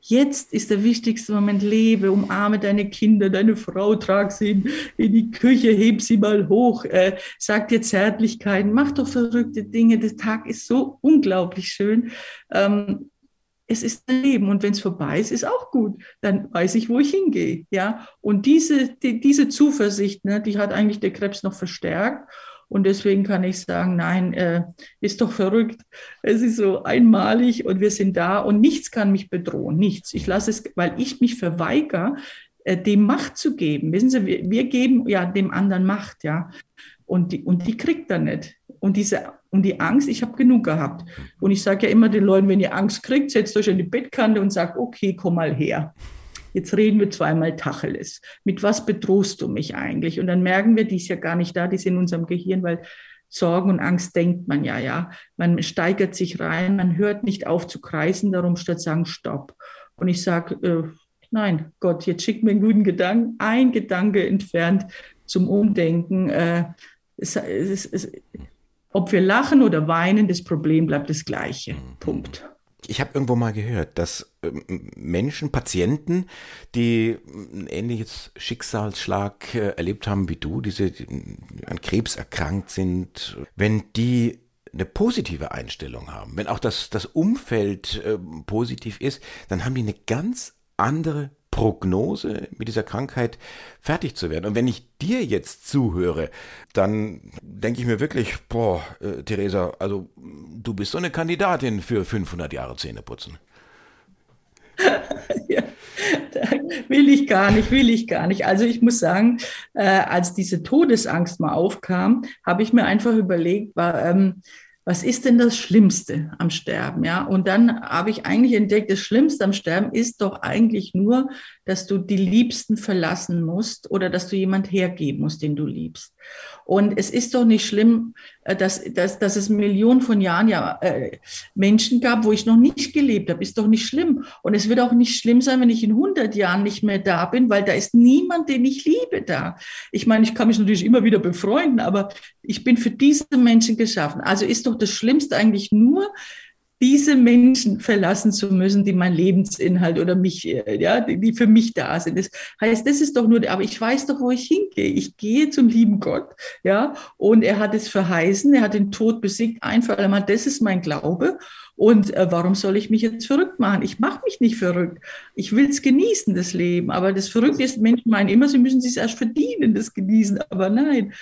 Jetzt ist der wichtigste Moment. Lebe, umarme deine Kinder, deine Frau, trag sie in, in die Küche, heb sie mal hoch, äh, sag dir Zärtlichkeiten, mach doch verrückte Dinge. Der Tag ist so unglaublich schön. Ähm, es ist ein Leben und wenn es vorbei ist, ist auch gut. Dann weiß ich, wo ich hingehe. Ja, und diese, die, diese Zuversicht, ne, die hat eigentlich der Krebs noch verstärkt. Und deswegen kann ich sagen, nein, äh, ist doch verrückt. Es ist so einmalig und wir sind da und nichts kann mich bedrohen, nichts. Ich lasse es, weil ich mich verweigere, äh, dem Macht zu geben. Wissen Sie, wir, wir geben ja dem anderen Macht, ja. Und die, und die kriegt er nicht. Und diese und die Angst, ich habe genug gehabt. Und ich sage ja immer den Leuten, wenn ihr Angst kriegt, setzt euch an die Bettkante und sagt, okay, komm mal her. Jetzt reden wir zweimal Tacheles. Mit was bedrohst du mich eigentlich? Und dann merken wir, die ist ja gar nicht da, die ist in unserem Gehirn, weil Sorgen und Angst denkt man ja, ja. Man steigert sich rein, man hört nicht auf zu kreisen darum, statt sagen Stopp. Und ich sage, äh, nein, Gott, jetzt schickt mir einen guten Gedanken, ein Gedanke entfernt zum Umdenken. Äh, es, es, es, ob wir lachen oder weinen, das Problem bleibt das gleiche. Punkt. Ich habe irgendwo mal gehört, dass ähm, Menschen, Patienten, die ein ähnliches Schicksalsschlag äh, erlebt haben wie du, diese die an Krebs erkrankt sind, wenn die eine positive Einstellung haben, wenn auch das, das Umfeld äh, positiv ist, dann haben die eine ganz andere Prognose, mit dieser Krankheit fertig zu werden. Und wenn ich dir jetzt zuhöre, dann denke ich mir wirklich, boah, äh, Theresa, also du bist so eine Kandidatin für 500 Jahre Zähneputzen. ja, will ich gar nicht, will ich gar nicht. Also ich muss sagen, äh, als diese Todesangst mal aufkam, habe ich mir einfach überlegt, war, ähm, was ist denn das Schlimmste am Sterben? Ja, und dann habe ich eigentlich entdeckt, das Schlimmste am Sterben ist doch eigentlich nur, dass du die Liebsten verlassen musst oder dass du jemand hergeben musst, den du liebst. Und es ist doch nicht schlimm, äh, dass, dass, dass es Millionen von Jahren ja äh, Menschen gab, wo ich noch nicht gelebt habe. Ist doch nicht schlimm. Und es wird auch nicht schlimm sein, wenn ich in 100 Jahren nicht mehr da bin, weil da ist niemand, den ich liebe da. Ich meine, ich kann mich natürlich immer wieder befreunden, aber ich bin für diese Menschen geschaffen. Also ist doch das Schlimmste eigentlich nur, diese Menschen verlassen zu müssen, die mein Lebensinhalt oder mich, äh, ja, die für mich da sind. Das heißt, das ist doch nur, aber ich weiß doch, wo ich hingehe. Ich gehe zum lieben Gott, ja, und er hat es verheißen, er hat den Tod besiegt, ein für alle Das ist mein Glaube. Und äh, warum soll ich mich jetzt verrückt machen? Ich mache mich nicht verrückt. Ich will es genießen, das Leben. Aber das Verrückte ist, Menschen meinen immer, sie müssen es erst verdienen, das Genießen. Aber nein,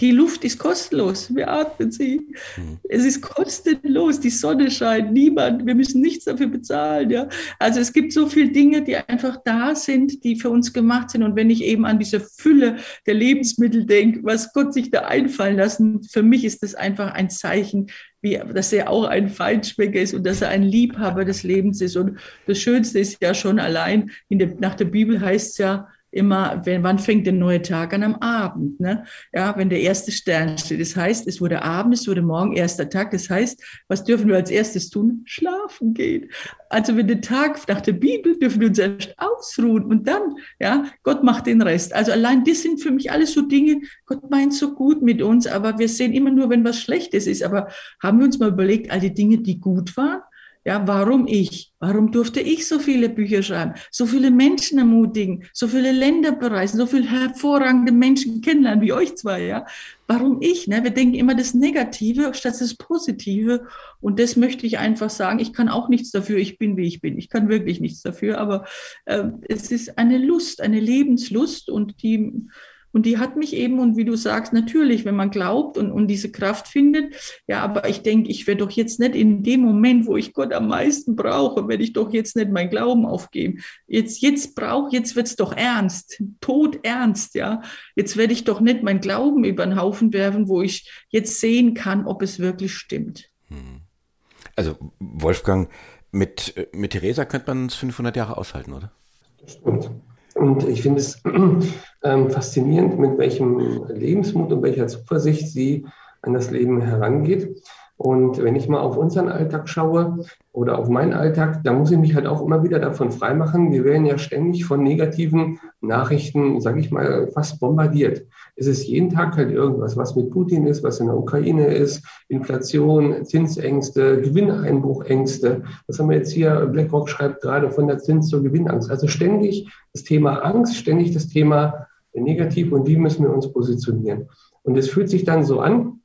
die Luft ist kostenlos. Wir atmen sie. Mhm. Es ist kostenlos. Die Sonne scheint. Niemand. Wir müssen nichts dafür bezahlen. Ja. Also es gibt so viele Dinge, die einfach da sind, die für uns gemacht sind. Und wenn ich eben an diese Fülle der Lebensmittel denke, was Gott sich da einfallen lassen, für mich ist das einfach ein Zeichen, wie, dass er auch ein Feinschmecker ist und dass er ein Liebhaber des Lebens ist. Und das Schönste ist ja schon allein, der, nach der Bibel heißt es ja, immer, wenn, wann fängt der neue Tag an? Am Abend, ne? Ja, wenn der erste Stern steht. Das heißt, es wurde Abend, es wurde morgen erster Tag. Das heißt, was dürfen wir als erstes tun? Schlafen gehen. Also wenn der Tag nach der Bibel dürfen wir uns erst ausruhen und dann, ja, Gott macht den Rest. Also allein das sind für mich alles so Dinge, Gott meint so gut mit uns, aber wir sehen immer nur, wenn was Schlechtes ist. Aber haben wir uns mal überlegt, all die Dinge, die gut waren, Ja, warum ich? Warum durfte ich so viele Bücher schreiben, so viele Menschen ermutigen, so viele Länder bereisen, so viele hervorragende Menschen kennenlernen wie euch zwei, ja? Warum ich? Ne? Wir denken immer das Negative statt das Positive. Und das möchte ich einfach sagen. Ich kann auch nichts dafür. Ich bin, wie ich bin. Ich kann wirklich nichts dafür. Aber äh, es ist eine Lust, eine Lebenslust und die und die hat mich eben, und wie du sagst, natürlich, wenn man glaubt und, und diese Kraft findet, ja, aber ich denke, ich werde doch jetzt nicht in dem Moment, wo ich Gott am meisten brauche, werde ich doch jetzt nicht mein Glauben aufgeben. Jetzt, jetzt brauche, jetzt wird's doch ernst, tot ernst, ja. Jetzt werde ich doch nicht mein Glauben über den Haufen werfen, wo ich jetzt sehen kann, ob es wirklich stimmt. Hm. Also, Wolfgang, mit, mit Theresa könnte man es 500 Jahre aushalten, oder? Das stimmt. Und ich finde es ähm, faszinierend, mit welchem Lebensmut und welcher Zuversicht sie an das Leben herangeht. Und wenn ich mal auf unseren Alltag schaue oder auf meinen Alltag, da muss ich mich halt auch immer wieder davon freimachen. Wir werden ja ständig von negativen Nachrichten, sage ich mal, fast bombardiert. Es ist jeden Tag halt irgendwas, was mit Putin ist, was in der Ukraine ist, Inflation, Zinsängste, Gewinneinbruchängste. Was haben wir jetzt hier? BlackRock schreibt gerade von der Zins zur Gewinnangst. Also ständig das Thema Angst, ständig das Thema Negativ und wie müssen wir uns positionieren. Und es fühlt sich dann so an,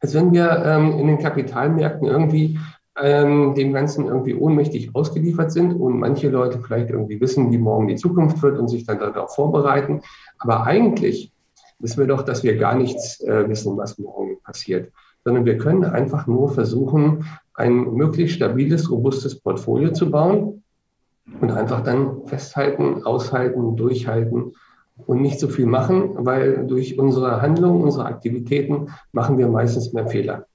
als wenn wir ähm, in den Kapitalmärkten irgendwie ähm, dem Ganzen irgendwie ohnmächtig ausgeliefert sind und manche Leute vielleicht irgendwie wissen, wie morgen die Zukunft wird und sich dann darauf vorbereiten. Aber eigentlich wissen wir doch, dass wir gar nichts äh, wissen, was morgen passiert, sondern wir können einfach nur versuchen, ein möglichst stabiles, robustes Portfolio zu bauen und einfach dann festhalten, aushalten, durchhalten und nicht so viel machen, weil durch unsere Handlungen, unsere Aktivitäten machen wir meistens mehr Fehler.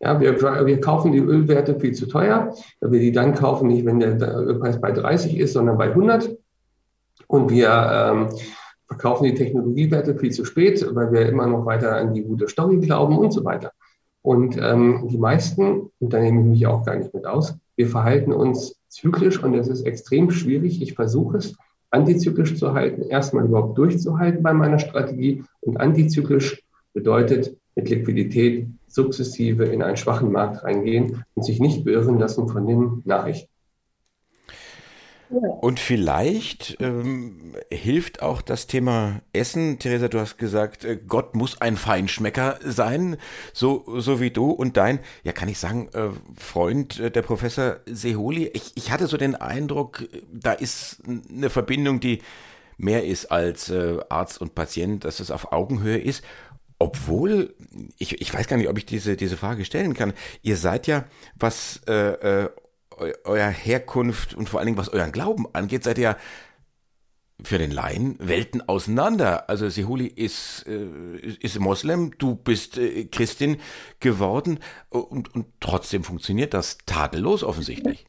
Ja, wir, wir kaufen die Ölwerte viel zu teuer, weil wir die dann kaufen, nicht wenn der Ölpreis bei 30 ist, sondern bei 100. Und wir ähm, verkaufen die Technologiewerte viel zu spät, weil wir immer noch weiter an die gute Story glauben und so weiter. Und ähm, die meisten, und da nehme ich mich auch gar nicht mit aus, wir verhalten uns zyklisch und es ist extrem schwierig. Ich versuche es, antizyklisch zu halten, erstmal überhaupt durchzuhalten bei meiner Strategie. Und antizyklisch bedeutet mit Liquidität sukzessive in einen schwachen Markt reingehen und sich nicht beirren lassen von den Nachrichten. Und vielleicht ähm, hilft auch das Thema Essen. Theresa, du hast gesagt, äh, Gott muss ein Feinschmecker sein, so, so wie du und dein, ja kann ich sagen, äh, Freund, äh, der Professor Seholi. Ich, ich hatte so den Eindruck, da ist eine Verbindung, die mehr ist als äh, Arzt und Patient, dass es auf Augenhöhe ist. Obwohl, ich, ich weiß gar nicht, ob ich diese, diese Frage stellen kann. Ihr seid ja, was äh, äh, euer Herkunft und vor allen Dingen was euren Glauben angeht, seid ihr für den Laien Welten auseinander. Also Sehuli ist, äh, ist Moslem, du bist äh, Christin geworden und, und trotzdem funktioniert das tadellos offensichtlich.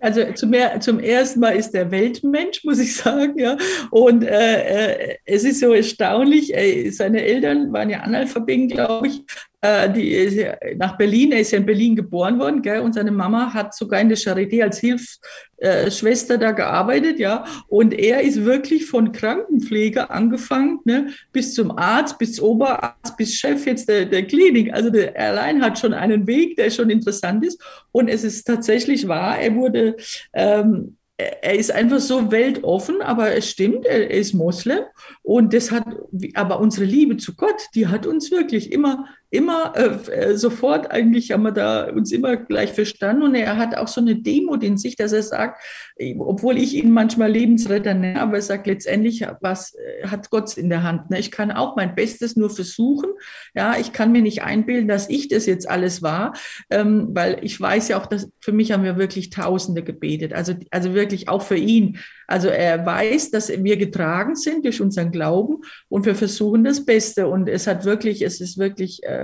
Also zum, zum ersten Mal ist er Weltmensch, muss ich sagen, ja. Und äh, äh es ist so erstaunlich. Äh, seine Eltern waren ja Analphabeten, glaube ich. Äh, die nach Berlin, er ist ja in Berlin geboren worden, gell? und seine Mama hat sogar in der Charité als Hilfsschwester da gearbeitet, ja. Und er ist wirklich von Krankenpfleger angefangen, ne, bis zum Arzt, bis Oberarzt, bis Chef jetzt der, der Klinik. Also der allein hat schon einen Weg, der schon interessant ist. Und es ist tatsächlich wahr, er wurde ähm, er ist einfach so weltoffen, aber es stimmt, er ist Moslem und das hat, aber unsere Liebe zu Gott, die hat uns wirklich immer immer äh, äh, sofort eigentlich haben wir da uns immer gleich verstanden und er hat auch so eine Demut in sich, dass er sagt, obwohl ich ihn manchmal Lebensretter nenne, aber er sagt letztendlich, was äh, hat Gott in der Hand? Ne? Ich kann auch mein Bestes nur versuchen. Ja, ich kann mir nicht einbilden, dass ich das jetzt alles war, ähm, weil ich weiß ja auch, dass für mich haben wir wirklich Tausende gebetet, also also wirklich auch für ihn. Also er weiß, dass wir getragen sind durch unseren Glauben und wir versuchen das Beste und es hat wirklich, es ist wirklich äh,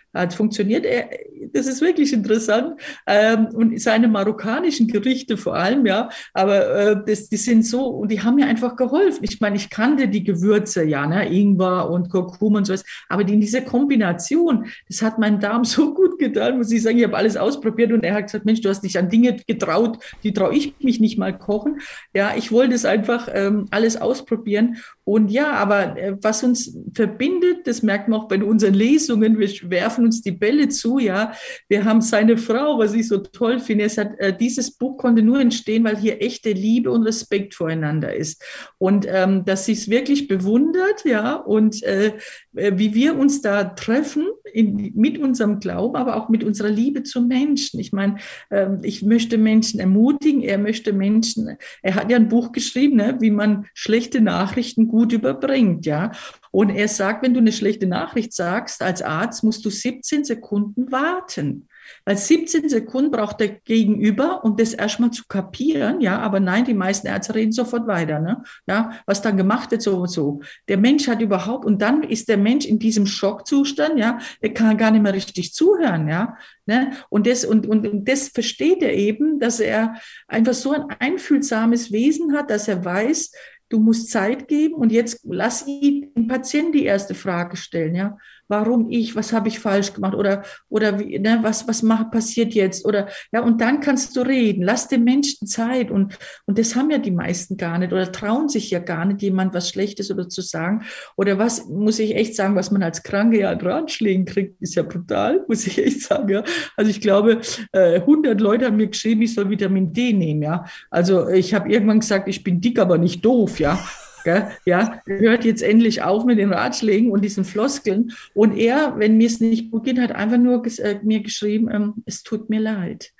hat funktioniert. Er, das ist wirklich interessant. Ähm, und seine marokkanischen Gerichte vor allem, ja, aber äh, das, die sind so, und die haben mir einfach geholfen. Ich meine, ich kannte die Gewürze, ja, ne, Ingwer und Kurkuma und sowas, aber die, diese Kombination, das hat meinem Darm so gut getan, muss ich sagen. Ich habe alles ausprobiert und er hat gesagt, Mensch, du hast dich an Dinge getraut, die traue ich mich nicht mal kochen. Ja, ich wollte es einfach ähm, alles ausprobieren. Und ja, aber äh, was uns verbindet, das merkt man auch bei unseren Lesungen, wir werfen werfen uns die Bälle zu, ja. Wir haben seine Frau, was ich so toll finde, es hat, äh, dieses Buch konnte nur entstehen, weil hier echte Liebe und Respekt voreinander ist. Und ähm, dass sie es wirklich bewundert, ja, und äh, wie wir uns da treffen in, mit unserem Glauben, aber auch mit unserer Liebe zum Menschen. Ich meine, ähm, ich möchte Menschen ermutigen, er möchte Menschen, er hat ja ein Buch geschrieben, ne, wie man schlechte Nachrichten gut überbringt, ja. Und er sagt, wenn du eine schlechte Nachricht sagst als Arzt, musst du 17 Sekunden warten. Weil 17 Sekunden braucht der Gegenüber, um das erstmal zu kapieren. Ja, aber nein, die meisten Ärzte reden sofort weiter. Ne? Ja, was dann gemacht wird, so und so. Der Mensch hat überhaupt, und dann ist der Mensch in diesem Schockzustand, ja, er kann gar nicht mehr richtig zuhören, ja. Ne? Und, das, und, und, und das versteht er eben, dass er einfach so ein einfühlsames Wesen hat, dass er weiß, du musst Zeit geben und jetzt lass ihn den Patienten die erste Frage stellen, ja warum ich, was habe ich falsch gemacht oder, oder wie, ne, was, was macht, passiert jetzt oder, ja, und dann kannst du reden. Lass den Menschen Zeit und, und das haben ja die meisten gar nicht oder trauen sich ja gar nicht, jemand was Schlechtes oder zu sagen. Oder was, muss ich echt sagen, was man als Kranke ja an Ratschlägen kriegt, ist ja brutal, muss ich echt sagen, ja. Also ich glaube, äh, 100 Leute haben mir geschrieben, ich soll Vitamin D nehmen, ja. Also ich habe irgendwann gesagt, ich bin dick, aber nicht doof, ja. Gell? Ja, hört jetzt endlich auf mit den Ratschlägen und diesen Floskeln. Und er, wenn mir es nicht gut geht, hat einfach nur äh, mir geschrieben, ähm, es tut mir leid.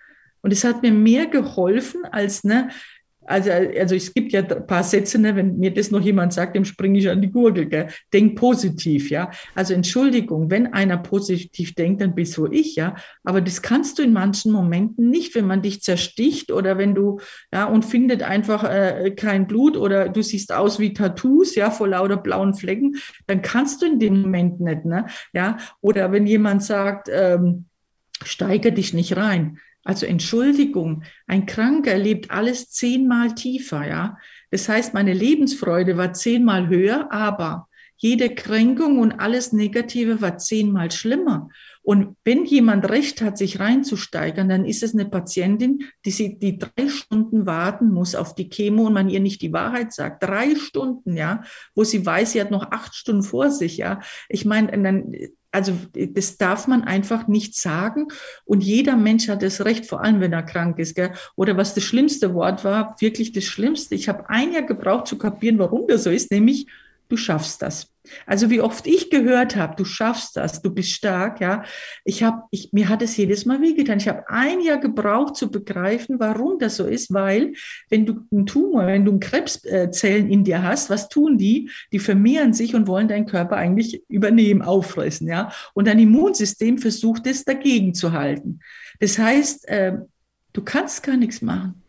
Und es hat mir mehr geholfen, als ne, also, also es gibt ja ein paar Sätze, ne, wenn mir das noch jemand sagt, dem springe ich an die Gurgel. Gell? Denk positiv, ja. Also Entschuldigung, wenn einer positiv denkt, dann bist du ich, ja. Aber das kannst du in manchen Momenten nicht, wenn man dich zersticht oder wenn du, ja, und findet einfach äh, kein Blut oder du siehst aus wie Tattoos, ja, vor lauter blauen Flecken, dann kannst du in dem Moment nicht, ne, ja. Oder wenn jemand sagt, ähm, steige dich nicht rein also Entschuldigung, ein Kranker erlebt alles zehnmal tiefer, ja. Das heißt, meine Lebensfreude war zehnmal höher, aber jede Kränkung und alles Negative war zehnmal schlimmer. Und wenn jemand Recht hat, sich reinzusteigern, dann ist es eine Patientin, die sie die drei Stunden warten muss auf die Chemo und man ihr nicht die Wahrheit sagt. Drei Stunden, ja, wo sie weiß, sie hat noch acht Stunden vor sich, ja. Ich meine, dann also das darf man einfach nicht sagen. Und jeder Mensch hat das Recht, vor allem wenn er krank ist. Gell? Oder was das schlimmste Wort war, wirklich das Schlimmste. Ich habe ein Jahr gebraucht zu kapieren, warum das so ist, nämlich du schaffst das. Also wie oft ich gehört habe, du schaffst das, du bist stark, ja. Ich habe, ich, mir hat es jedes Mal wehgetan. Ich habe ein Jahr gebraucht zu begreifen, warum das so ist, weil wenn du einen Tumor, wenn du Krebszellen in dir hast, was tun die? Die vermehren sich und wollen deinen Körper eigentlich übernehmen, auffressen, ja. Und dein Immunsystem versucht es dagegen zu halten. Das heißt, äh, du kannst gar nichts machen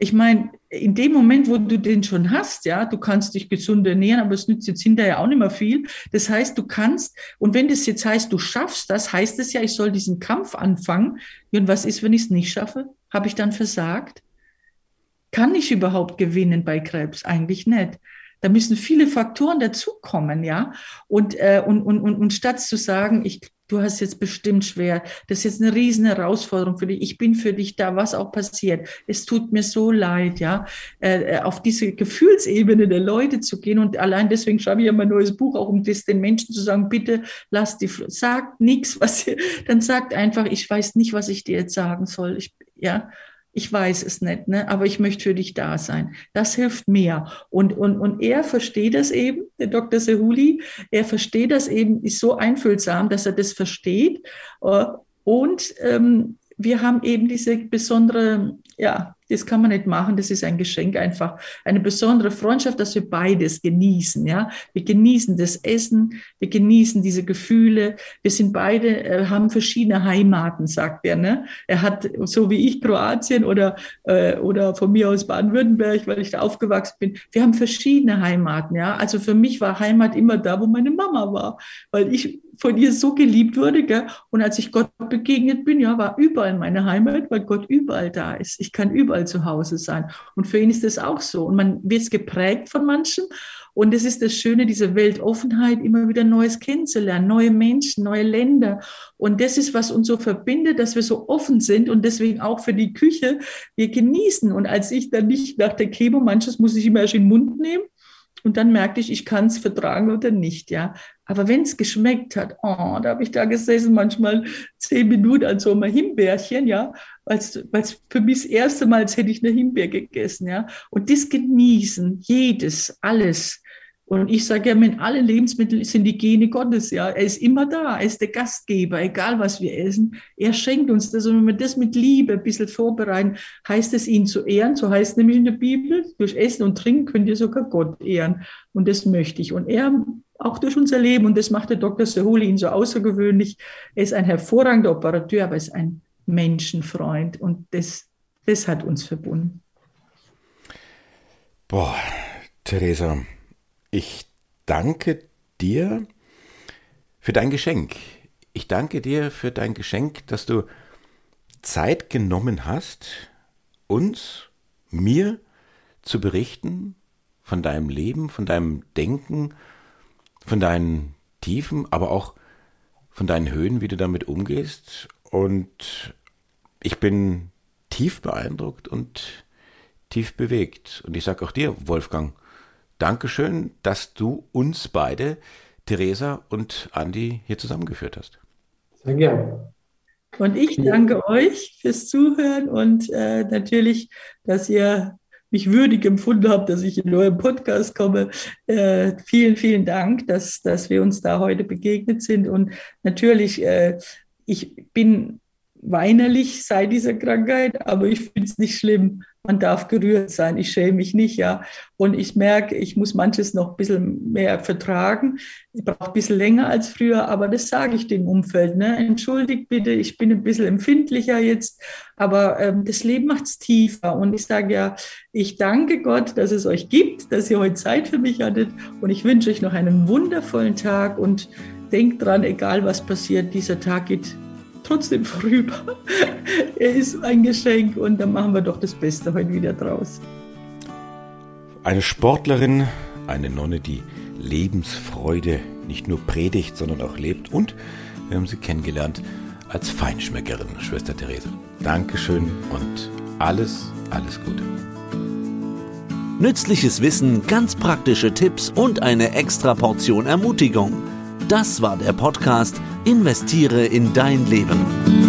ich meine, in dem Moment, wo du den schon hast, ja, du kannst dich gesund ernähren, aber es nützt jetzt hinterher auch nicht mehr viel. Das heißt, du kannst, und wenn das jetzt heißt, du schaffst das, heißt es ja, ich soll diesen Kampf anfangen. Und was ist, wenn ich es nicht schaffe? Habe ich dann versagt? Kann ich überhaupt gewinnen bei Krebs? Eigentlich nicht. Da müssen viele Faktoren dazukommen, ja. Und, äh, und, und, und, und statt zu sagen, ich du hast jetzt bestimmt schwer, das ist jetzt eine riesen Herausforderung für dich, ich bin für dich da, was auch passiert, es tut mir so leid, ja, äh, äh, auf diese Gefühlsebene der Leute zu gehen und allein deswegen schreibe ich ja mein neues Buch, auch um das den Menschen zu sagen, bitte lass die, sagt nichts, was, dann sagt einfach, ich weiß nicht, was ich dir jetzt sagen soll, ich, ja, ich weiß es nicht, ne? aber ich möchte für dich da sein. Das hilft mehr. Und, und, und er versteht das eben, der Dr. Sehuli, er versteht das eben, ist so einfühlsam, dass er das versteht. Äh, und ähm, wir haben eben diese besondere, ja, das kann man nicht machen, das ist ein Geschenk einfach, eine besondere Freundschaft, dass wir beides genießen, ja. Wir genießen das Essen, wir genießen diese Gefühle, wir sind beide, äh, haben verschiedene Heimaten, sagt er, ne. Er hat, so wie ich, Kroatien oder, äh, oder von mir aus Baden-Württemberg, weil ich da aufgewachsen bin, wir haben verschiedene Heimaten, ja. Also für mich war Heimat immer da, wo meine Mama war, weil ich von ihr so geliebt wurde. Gell? Und als ich Gott begegnet bin, ja, war überall meine Heimat, weil Gott überall da ist. Ich kann überall zu Hause sein. Und für ihn ist das auch so. Und man wird geprägt von manchen. Und es ist das Schöne, diese Weltoffenheit, immer wieder Neues kennenzulernen, neue Menschen, neue Länder. Und das ist, was uns so verbindet, dass wir so offen sind und deswegen auch für die Küche wir genießen. Und als ich dann nicht nach der Chemo, manches muss ich immer erst in den Mund nehmen, und dann merkte ich, ich kann es vertragen oder nicht, ja. Aber wenn es geschmeckt hat, oh, da habe ich da gesessen, manchmal zehn Minuten an so einem Himbeerchen, ja, weil es für mich das erste Mal, als hätte ich eine Himbeer gegessen, ja. Und das genießen, jedes, alles. Und ich sage ja, mit allen Lebensmitteln sind die Gene Gottes, ja. Er ist immer da, er ist der Gastgeber, egal was wir essen. Er schenkt uns das. Und wenn wir das mit Liebe ein bisschen vorbereiten, heißt es, ihn zu ehren. So heißt es nämlich in der Bibel, durch Essen und Trinken könnt ihr sogar Gott ehren. Und das möchte ich. Und er auch durch unser Leben. Und das macht der Dr. Sehuli ihn so außergewöhnlich. Er ist ein hervorragender Operateur, aber er ist ein Menschenfreund. Und das, das hat uns verbunden. Boah, Theresa, ich danke dir für dein Geschenk. Ich danke dir für dein Geschenk, dass du Zeit genommen hast, uns, mir zu berichten von deinem Leben, von deinem Denken, von deinen Tiefen, aber auch von deinen Höhen, wie du damit umgehst. Und ich bin tief beeindruckt und tief bewegt. Und ich sage auch dir, Wolfgang, Dankeschön, dass du uns beide, Theresa und Andi, hier zusammengeführt hast. Sehr gerne. Und ich danke euch fürs Zuhören und äh, natürlich, dass ihr mich würdig empfunden habe, dass ich in euren Podcast komme. Äh, vielen, vielen Dank, dass, dass wir uns da heute begegnet sind. Und natürlich, äh, ich bin weinerlich seit dieser Krankheit, aber ich finde es nicht schlimm man darf gerührt sein. Ich schäme mich nicht, ja. Und ich merke, ich muss manches noch ein bisschen mehr vertragen. Ich brauche ein bisschen länger als früher, aber das sage ich dem Umfeld. Ne? Entschuldigt bitte, ich bin ein bisschen empfindlicher jetzt, aber ähm, das Leben macht es tiefer. Und ich sage ja, ich danke Gott, dass es euch gibt, dass ihr heute Zeit für mich hattet. Und ich wünsche euch noch einen wundervollen Tag und denkt dran, egal was passiert, dieser Tag geht trotzdem vorüber. er ist ein Geschenk und dann machen wir doch das Beste heute wieder draus. Eine Sportlerin, eine Nonne, die Lebensfreude nicht nur predigt, sondern auch lebt und wir haben sie kennengelernt als Feinschmeckerin, Schwester Therese. Dankeschön und alles, alles Gute. Nützliches Wissen, ganz praktische Tipps und eine extra Portion Ermutigung. Das war der Podcast Investiere in dein Leben.